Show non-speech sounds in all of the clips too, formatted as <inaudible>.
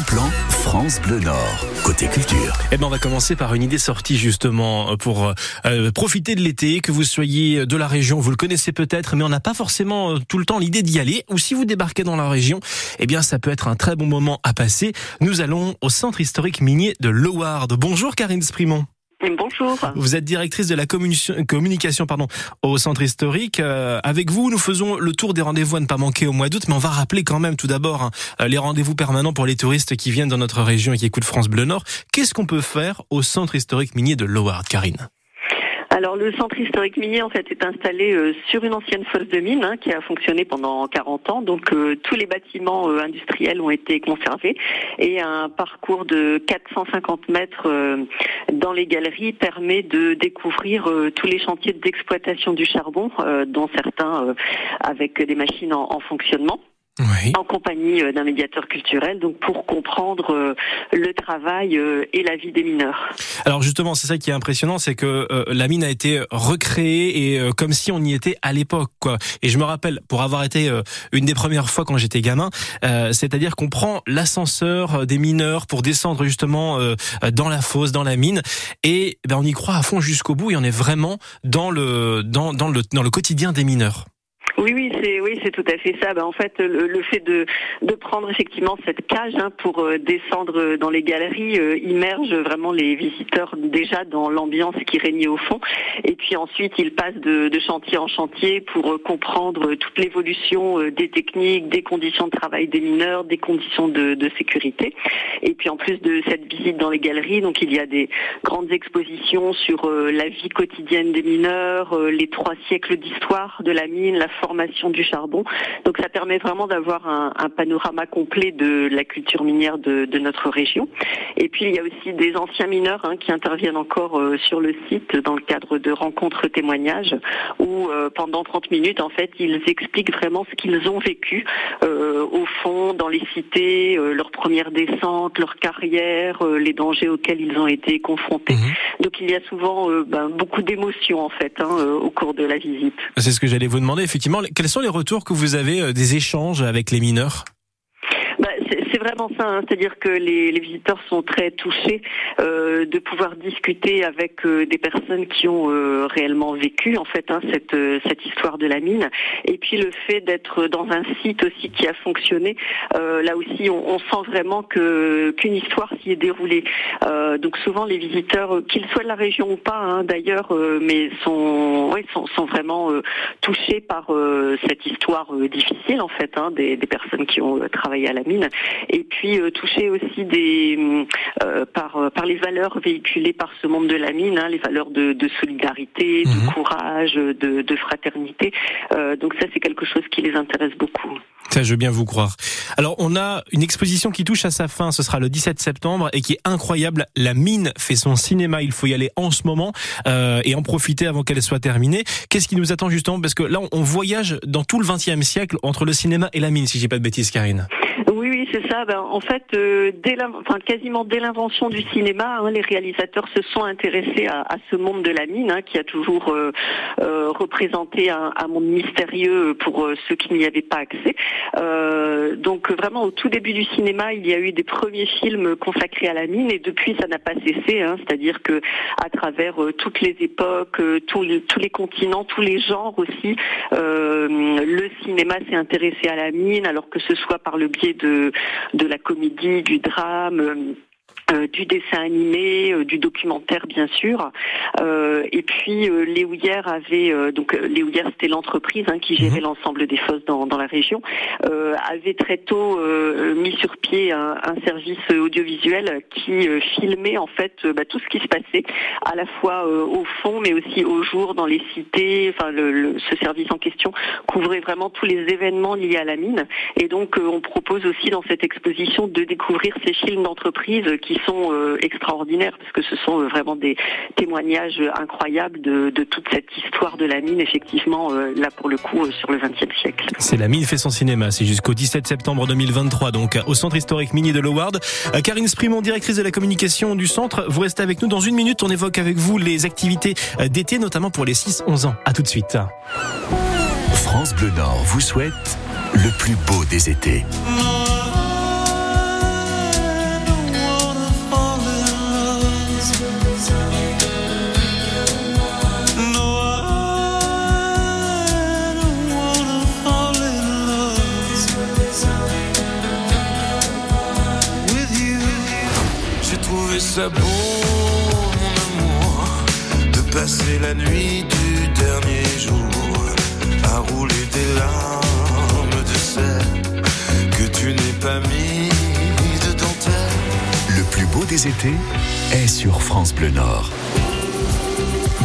plan France Bleu Nord, côté culture. Eh ben, on va commencer par une idée sortie justement pour euh, profiter de l'été, que vous soyez de la région, vous le connaissez peut-être, mais on n'a pas forcément euh, tout le temps l'idée d'y aller. Ou si vous débarquez dans la région, eh bien, ça peut être un très bon moment à passer. Nous allons au centre historique minier de Loward. Bonjour Karine Sprimont. Bonjour. Vous êtes directrice de la communication pardon, au centre historique. Euh, avec vous, nous faisons le tour des rendez-vous à ne pas manquer au mois d'août, mais on va rappeler quand même tout d'abord hein, euh, les rendez-vous permanents pour les touristes qui viennent dans notre région et qui écoutent France Bleu Nord. Qu'est-ce qu'on peut faire au centre historique minier de Loward, Karine? Alors le centre historique minier en fait est installé euh, sur une ancienne fosse de mine hein, qui a fonctionné pendant 40 ans. Donc euh, tous les bâtiments euh, industriels ont été conservés et un parcours de 450 mètres dans les galeries permet de découvrir tous les chantiers d'exploitation du charbon, dont certains avec des machines en fonctionnement en compagnie euh, d'un médiateur culturel, donc pour comprendre euh, le travail euh, et la vie des mineurs. Alors justement, c'est ça qui est impressionnant, c'est que la mine a été recréée et comme si on y était à l'époque, quoi. Et je me rappelle, pour avoir été une des premières fois quand j'étais gamin, c'est-à-dire qu'on prend l'ascenseur des mineurs pour descendre justement dans la fosse, dans la mine, et ben, on y croit à fond jusqu'au bout et on est vraiment dans le dans, dans le dans le quotidien des mineurs. Oui, oui, c'est oui, c'est tout à fait ça. Ben, en fait, le, fait de, de prendre effectivement cette cage hein, pour euh, descendre dans les galeries euh, immerge vraiment les visiteurs déjà dans l'ambiance qui régnait au fond. Et puis ensuite, ils passent de, de chantier en chantier pour euh, comprendre toute l'évolution des techniques, des conditions de travail des mineurs, des conditions de, de, sécurité. Et puis en plus de cette visite dans les galeries, donc il y a des grandes expositions sur la vie quotidienne des mineurs, les trois siècles d'histoire de la mine, la du charbon. Donc ça permet vraiment d'avoir un, panorama complet de la culture minière de, notre région. Et puis il y a aussi des anciens mineurs hein, qui interviennent encore euh, sur le site dans le cadre de rencontres témoignages où euh, pendant 30 minutes en fait ils expliquent vraiment ce qu'ils ont vécu euh, au fond dans les cités, leur première descente, leur carrière, les dangers auxquels ils ont été confrontés. Mhm. Donc il y a souvent ben, beaucoup d'émotions en fait hein, au cours de la visite. C'est ce que j'allais vous demander effectivement quels sont les retours que vous avez euh, des échanges avec les mineurs? Vraiment ça, hein. c'est-à-dire que les, visiteurs sont très touchés euh, de pouvoir discuter avec euh, des personnes qui ont euh, réellement vécu en fait hein, cette cette histoire de la mine. Et puis le fait d'être dans un site aussi qui a fonctionné, là aussi on, sent vraiment qu'une histoire s'y est déroulée. donc souvent les visiteurs, qu'ils soient de la région ou pas hein, d'ailleurs, mais sont, sont, vraiment touchés par cette histoire difficile en fait des, personnes qui ont travaillé à la mine puis euh, toucher aussi des euh, par euh, par les valeurs véhiculées par ce monde de la mine, hein, les valeurs de, de solidarité, de mhm. courage, de, de fraternité. donc ça c'est quelque chose qui les intéresse beaucoup. Ça, je veux bien vous croire. Alors, on a une exposition qui touche à sa fin. Ce sera le 17 septembre et qui est incroyable. La mine fait son cinéma. Il faut y aller en ce moment euh, et en profiter avant qu'elle soit terminée. Qu'est-ce qui nous attend justement? Parce que là, on voyage dans tout le XXe siècle entre le cinéma et la mine, si j'ai pas de bêtises, Karine. C'est ça. Ben, en fait, euh, dès enfin, quasiment dès l'invention du cinéma, hein, les réalisateurs se sont intéressés à, à ce monde de la mine, hein, qui a toujours euh, euh, représenté un, un, monde mystérieux pour euh, ceux qui n'y avaient pas accès. Euh, donc vraiment, au tout début du cinéma, il y a eu des premiers films consacrés à la mine, et depuis, ça n'a pas cessé. Hein, C'est-à-dire que à travers toutes les époques, tous les, tous les continents, tous les genres aussi, le cinéma s'est intéressé à la mine, alors que ce soit par le biais de, de la comédie, du drame euh, du dessin animé, euh, du documentaire bien sûr. Euh, et puis euh, Les Houillères avait donc Les Houillères c'était l'entreprise hein, qui gérait mhm. l'ensemble des fosses dans, dans la région, avait très tôt mis sur pied un, un, service audiovisuel qui filmait en fait bah, tout ce qui se passait à la fois au fond mais aussi au jour dans les cités. Enfin le, ce service en question couvrait vraiment tous les événements liés à la mine. Et donc on propose aussi dans cette exposition de découvrir ces films d'entreprise qui sont euh, extraordinaires parce que ce sont euh, vraiment des témoignages incroyables de, toute cette histoire de la mine, effectivement, euh, là pour le coup, sur le XXe siècle. C'est la mine fait son cinéma, c'est jusqu'au 17 septembre 2023, donc au Centre historique minier de Loward. Karine Sprimont, directrice de la communication du centre, vous restez avec nous dans une minute. On évoque avec vous les activités d'été, notamment pour les 6-11 ans. À tout de suite. France Bleu Nord vous souhaite le plus beau des étés. Trouvé ça beau, mon amour, de passer la nuit du dernier jour à rouler des larmes de sel que tu n'es pas mis de dentelle. Le plus beau des étés est sur France Bleu Nord.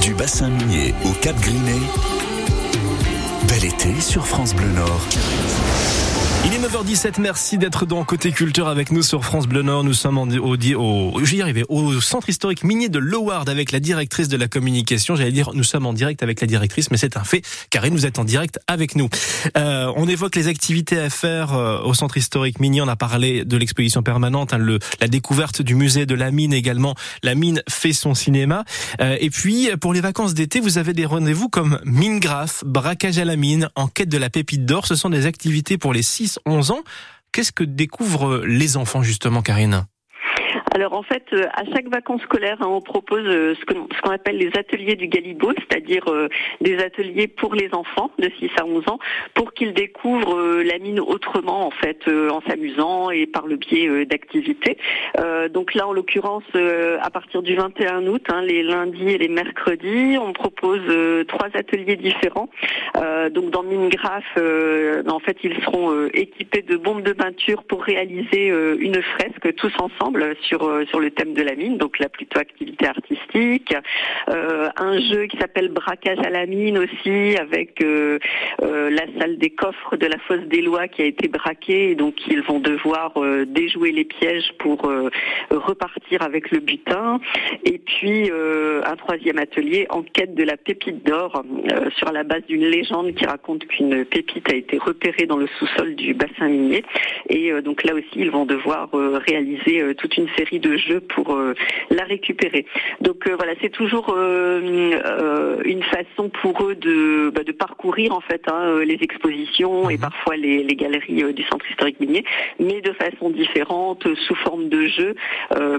Du bassin minier au Cap Grinet, bel été sur France Bleu Nord. Il est 9h17, merci d'être dans Côté Culture avec nous sur France Bleu Nord. Nous sommes au, j'y arrivais, au centre historique minier de Loward avec la directrice de la communication. J'allais dire, nous sommes en direct avec la directrice, mais c'est un fait. Karine, vous êtes en direct avec nous. Euh, on évoque les activités à faire euh, au centre historique minier. On a parlé de l'exposition permanente, hein, le, la découverte du musée de la mine également. La mine fait son cinéma. Euh, et puis, pour les vacances d'été, vous avez des rendez-vous comme mine graphe, braquage à la mine, enquête de la pépite d'or. Ce sont des activités pour les 6 11 ans. Qu'est-ce que découvrent les enfants justement, Karine? Alors en fait, euh, à chaque vacances scolaires, hein, on propose euh, ce qu'on appelle les ateliers du Galibo, c'est-à-dire euh, des ateliers pour les enfants de 6 à 11 ans, pour qu'ils découvrent la mine autrement, en fait, en s'amusant et par le biais d'activités. donc là, en l'occurrence, à partir du 21 août, hein, les lundis et les mercredis, on propose trois ateliers différents. donc dans Mine Graph, en fait, ils seront équipés de bombes de peinture pour réaliser une fresque tous ensemble sur euh, sur le thème de la mine, donc là plutôt activité artistique. Euh, un jeu qui s'appelle Braquage à la mine aussi, avec euh, la salle des coffres de la fosse des lois qui a été braquée, et donc ils vont devoir déjouer les pièges pour repartir avec le butin. Et puis un troisième atelier, enquête de la pépite d'or, sur la base d'une légende qui raconte qu'une pépite a été repérée dans le sous-sol du bassin minier. Et donc là aussi, ils vont devoir réaliser toute une série de jeux pour euh, la récupérer. Donc euh, voilà, c'est toujours euh, une façon pour eux de, bah, de parcourir en fait hein, les expositions et mhm. parfois les, les galeries du centre historique minier, mais de façon différente, sous forme de jeu,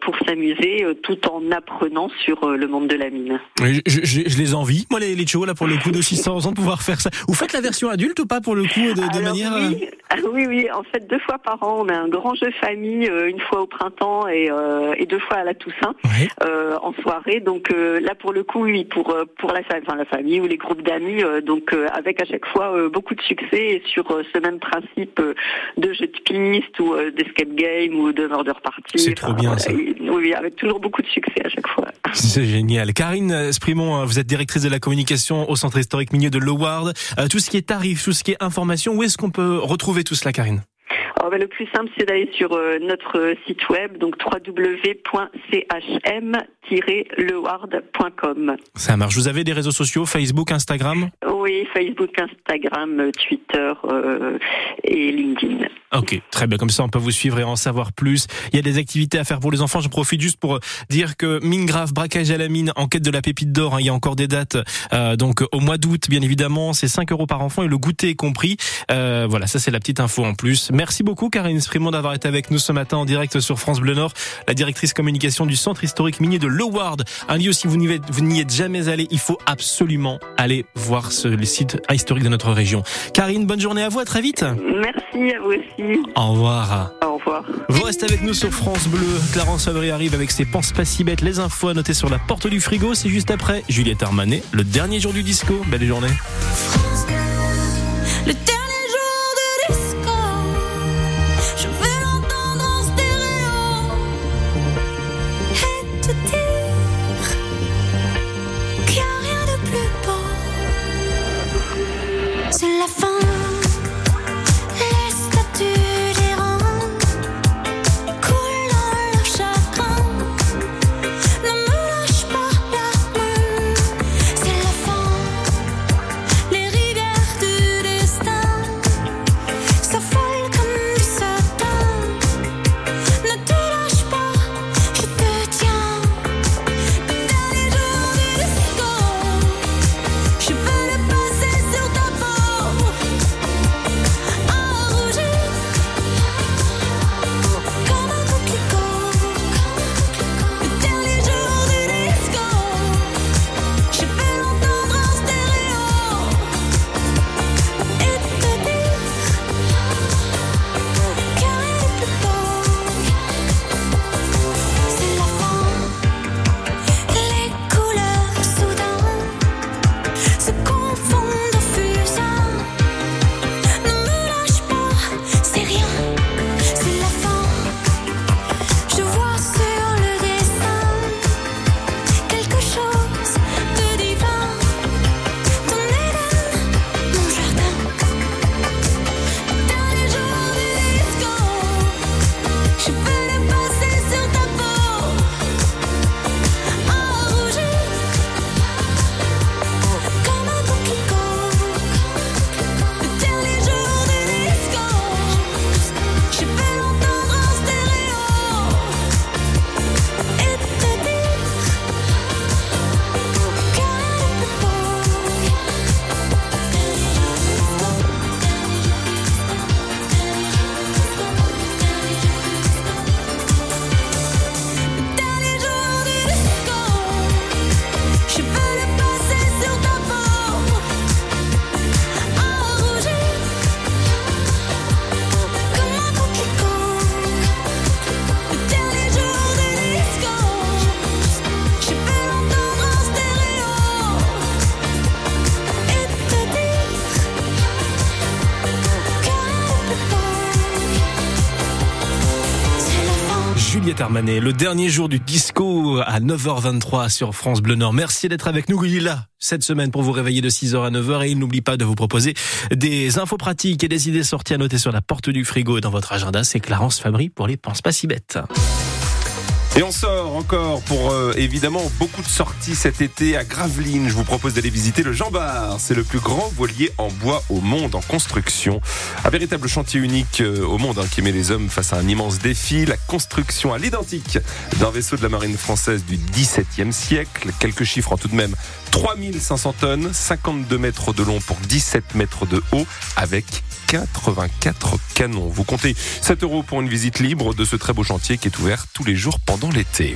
pour s'amuser tout en apprenant sur le monde de la mine. Je, je, je les envie, moi les, les là pour le coup de 600 ans de pouvoir faire ça. Vous faites la version adulte ou pas pour le coup de, de manière oui, oui, oui, en fait deux fois par an, on a un grand jeu famille, une fois au printemps et euh, et deux fois à la Toussaint euh, en soirée. Donc euh, là pour le coup, oui, pour pour la, enfin, la famille ou les groupes d'amis, donc avec à chaque fois beaucoup de succès et sur ce même principe de jeu de piste ou d'escape game ou de murder party. C'est trop bien ça. Oui, avec toujours beaucoup de succès à chaque fois. <laughs> C'est génial. Karine Sprimont, vous êtes directrice de la communication au Centre historique minier de Loward. tout ce qui est tarif, tout ce qui est information, où est-ce qu'on peut retrouver tout cela, Karine? Ben, le plus simple, c'est d'aller sur euh, notre site web, donc www.chm-leward.com. Ça marche. Vous avez des réseaux sociaux, Facebook, Instagram? Oui, Facebook, Instagram, Twitter euh, et LinkedIn. Ok, très bien. Comme ça, on peut vous suivre et en savoir plus. Il y a des activités à faire pour les enfants. Je profite juste pour dire que mine grave, braquage à la mine, enquête de la pépite d'or. Hein, il y a encore des dates. Euh, donc au mois d'août, bien évidemment, c'est 5 euros par enfant et le goûter est compris. Euh, voilà, ça c'est la petite info en plus. Merci beaucoup, Karine Sprimond, d'avoir été avec nous ce matin en direct sur France Bleu Nord, la directrice communication du centre historique minier de Loward. Un lieu, si vous n'y êtes jamais allé, il faut absolument aller voir ce, le site historique de notre région. Karine, bonne journée à vous. À très vite. Merci à vous aussi. Au revoir. Au revoir. Vous restez avec nous sur France Bleu. Clarence Fabry arrive avec ses penses pas si bêtes. Les infos à noter sur la porte du frigo. C'est juste après Juliette Armanet, le dernier jour du disco. Belle journée. Le dernier Juliette Armanet, le dernier jour du disco à 9h23 sur France Bleu Nord. Merci d'être avec nous. Il cette semaine pour vous réveiller de 6h à 9h et il n'oublie pas de vous proposer des infos pratiques et des idées sorties à noter sur la porte du frigo et dans votre agenda. C'est Clarence Fabry pour les Pense pas si bêtes. Et on sort encore pour euh, évidemment beaucoup de sorties cet été à Gravelines. Je vous propose d'aller visiter le Jean Bar. C'est le plus grand voilier en bois au monde en construction. Un véritable chantier unique euh, au monde hein, qui met les hommes face à un immense défi. La construction à l'identique d'un vaisseau de la marine française du XVIIe siècle. Quelques chiffres en tout de même. 3500 tonnes, 52 mètres de long pour 17 mètres de haut avec 84 canons. Vous comptez 7 euros pour une visite libre de ce très beau chantier qui est ouvert tous les jours pendant l'été.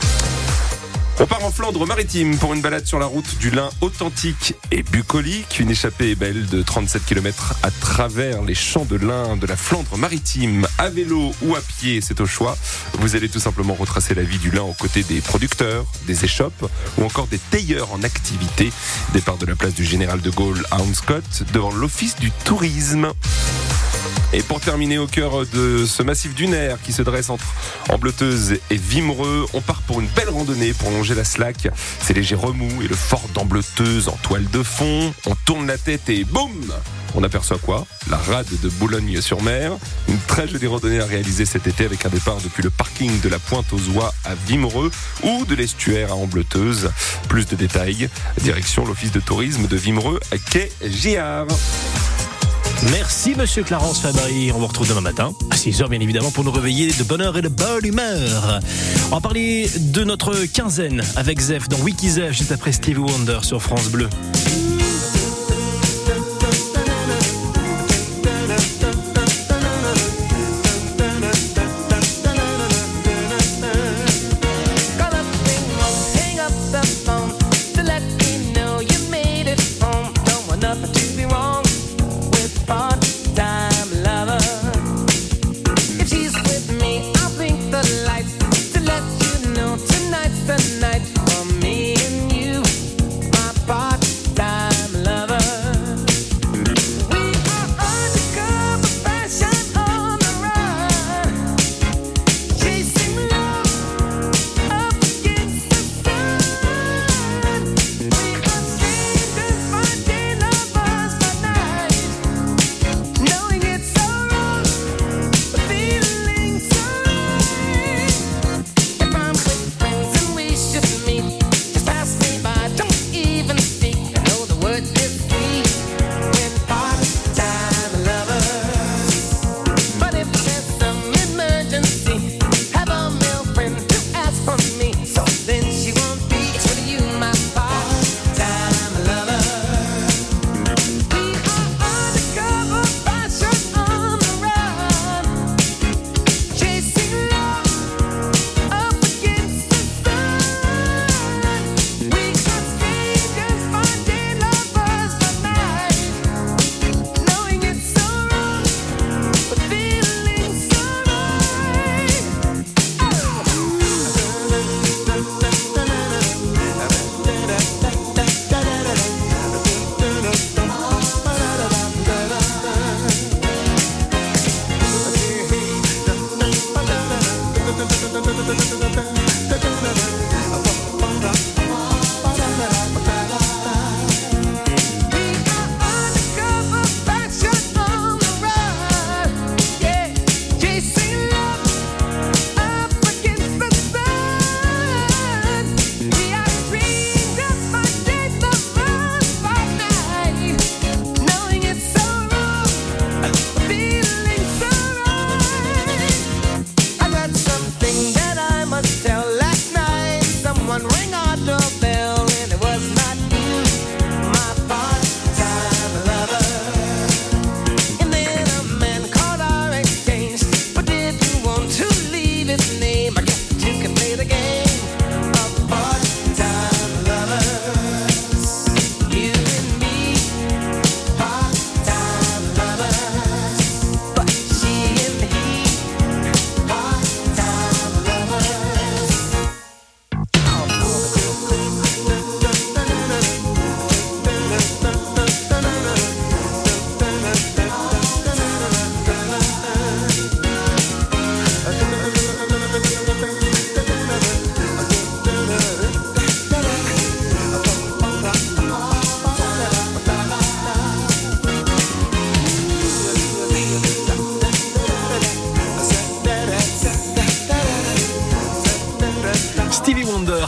On part en Flandre maritime pour une balade sur la route du lin authentique et bucolique. Une échappée belle de 37 km à travers les champs de lin de la Flandre maritime. À vélo ou à pied, c'est au choix. Vous allez tout simplement retracer la vie du lin aux côtés des producteurs, des échoppes ou encore des tailleurs en activité. Départ de la place du Général de Gaulle à Hounscott devant l'Office du tourisme. Et pour terminer au cœur de ce massif dunaire qui se dresse entre Ambleteuse et Vimereux, on part pour une belle randonnée pour longer la Slack. C'est léger remous et le fort d'Ambleteuse en toile de fond. On tourne la tête et boum on aperçoit quoi? La rade de Boulogne-sur-Mer. Une très jolie randonnée à réaliser cet été avec un départ depuis le parking de la Pointe aux Oies à Vimereux ou de l'estuaire à Ambleteuse. Plus de détails, direction l'office de tourisme de Vimereux à Quai Giard. Merci Monsieur Clarence Fabry. On vous retrouve demain matin à 6h bien évidemment pour nous réveiller de bonne heure et de bonne humeur. On va parler de notre quinzaine avec Zef dans Wikizef juste après Stevie Wonder sur France Bleu.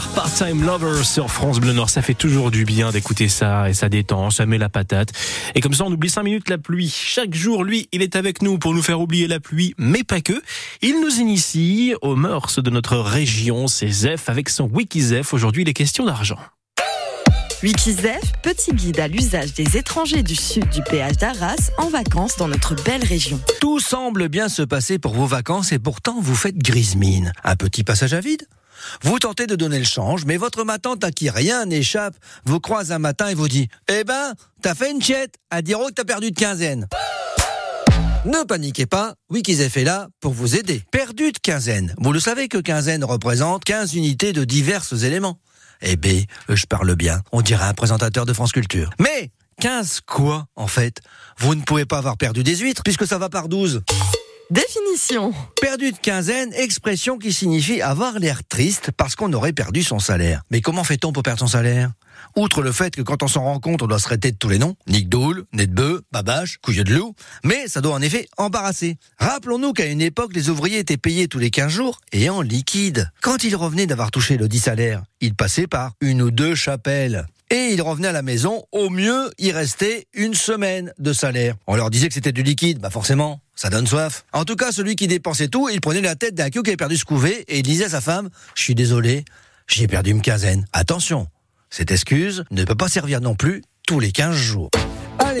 Part-Time Lover sur France Bleu Nord. Ça fait toujours du bien d'écouter ça et ça détend, ça met la patate. Et comme ça, on oublie 5 minutes la pluie. Chaque jour, lui, il est avec nous pour nous faire oublier la pluie, mais pas que. Il nous initie aux mœurs de notre région. C'est Zef avec son Wikizef. Aujourd'hui, il est question d'argent. Wikizef, petit guide à l'usage des étrangers du sud du péage d'Arras en vacances dans notre belle région. Tout semble bien se passer pour vos vacances et pourtant vous faites grise mine. Un petit passage à vide? Vous tentez de donner le change, mais votre matante à qui rien n'échappe vous croise un matin et vous dit Eh ben, t'as fait une chiette à dire que t'as perdu de quinzaine. Ne paniquez pas, Wikizef est là pour vous aider. Perdu de quinzaine. Vous le savez que quinzaine représente 15 unités de divers éléments. Eh ben, je parle bien. On dirait un présentateur de France Culture. Mais 15 quoi, en fait? Vous ne pouvez pas avoir perdu des huîtres puisque ça va par 12. Définition. Perdu de quinzaine, expression qui signifie avoir l'air triste parce qu'on aurait perdu son salaire. Mais comment fait-on pour perdre son salaire? Outre le fait que quand on s'en rend compte, on doit se traiter de tous les noms, Nick Doul, bœuf, babache, couille de loup, mais ça doit en effet embarrasser. Rappelons-nous qu'à une époque, les ouvriers étaient payés tous les 15 jours et en liquide. Quand ils revenaient d'avoir touché le dit salaire, ils passaient par une ou deux chapelles. Et ils revenaient à la maison, au mieux, il restait une semaine de salaire. On leur disait que c'était du liquide, bah forcément, ça donne soif. En tout cas, celui qui dépensait tout, il prenait la tête d'un qui avait perdu ce couvé et il disait à sa femme, je suis désolé, j'ai perdu une quinzaine. Attention, cette excuse ne peut pas servir non plus tous les 15 jours.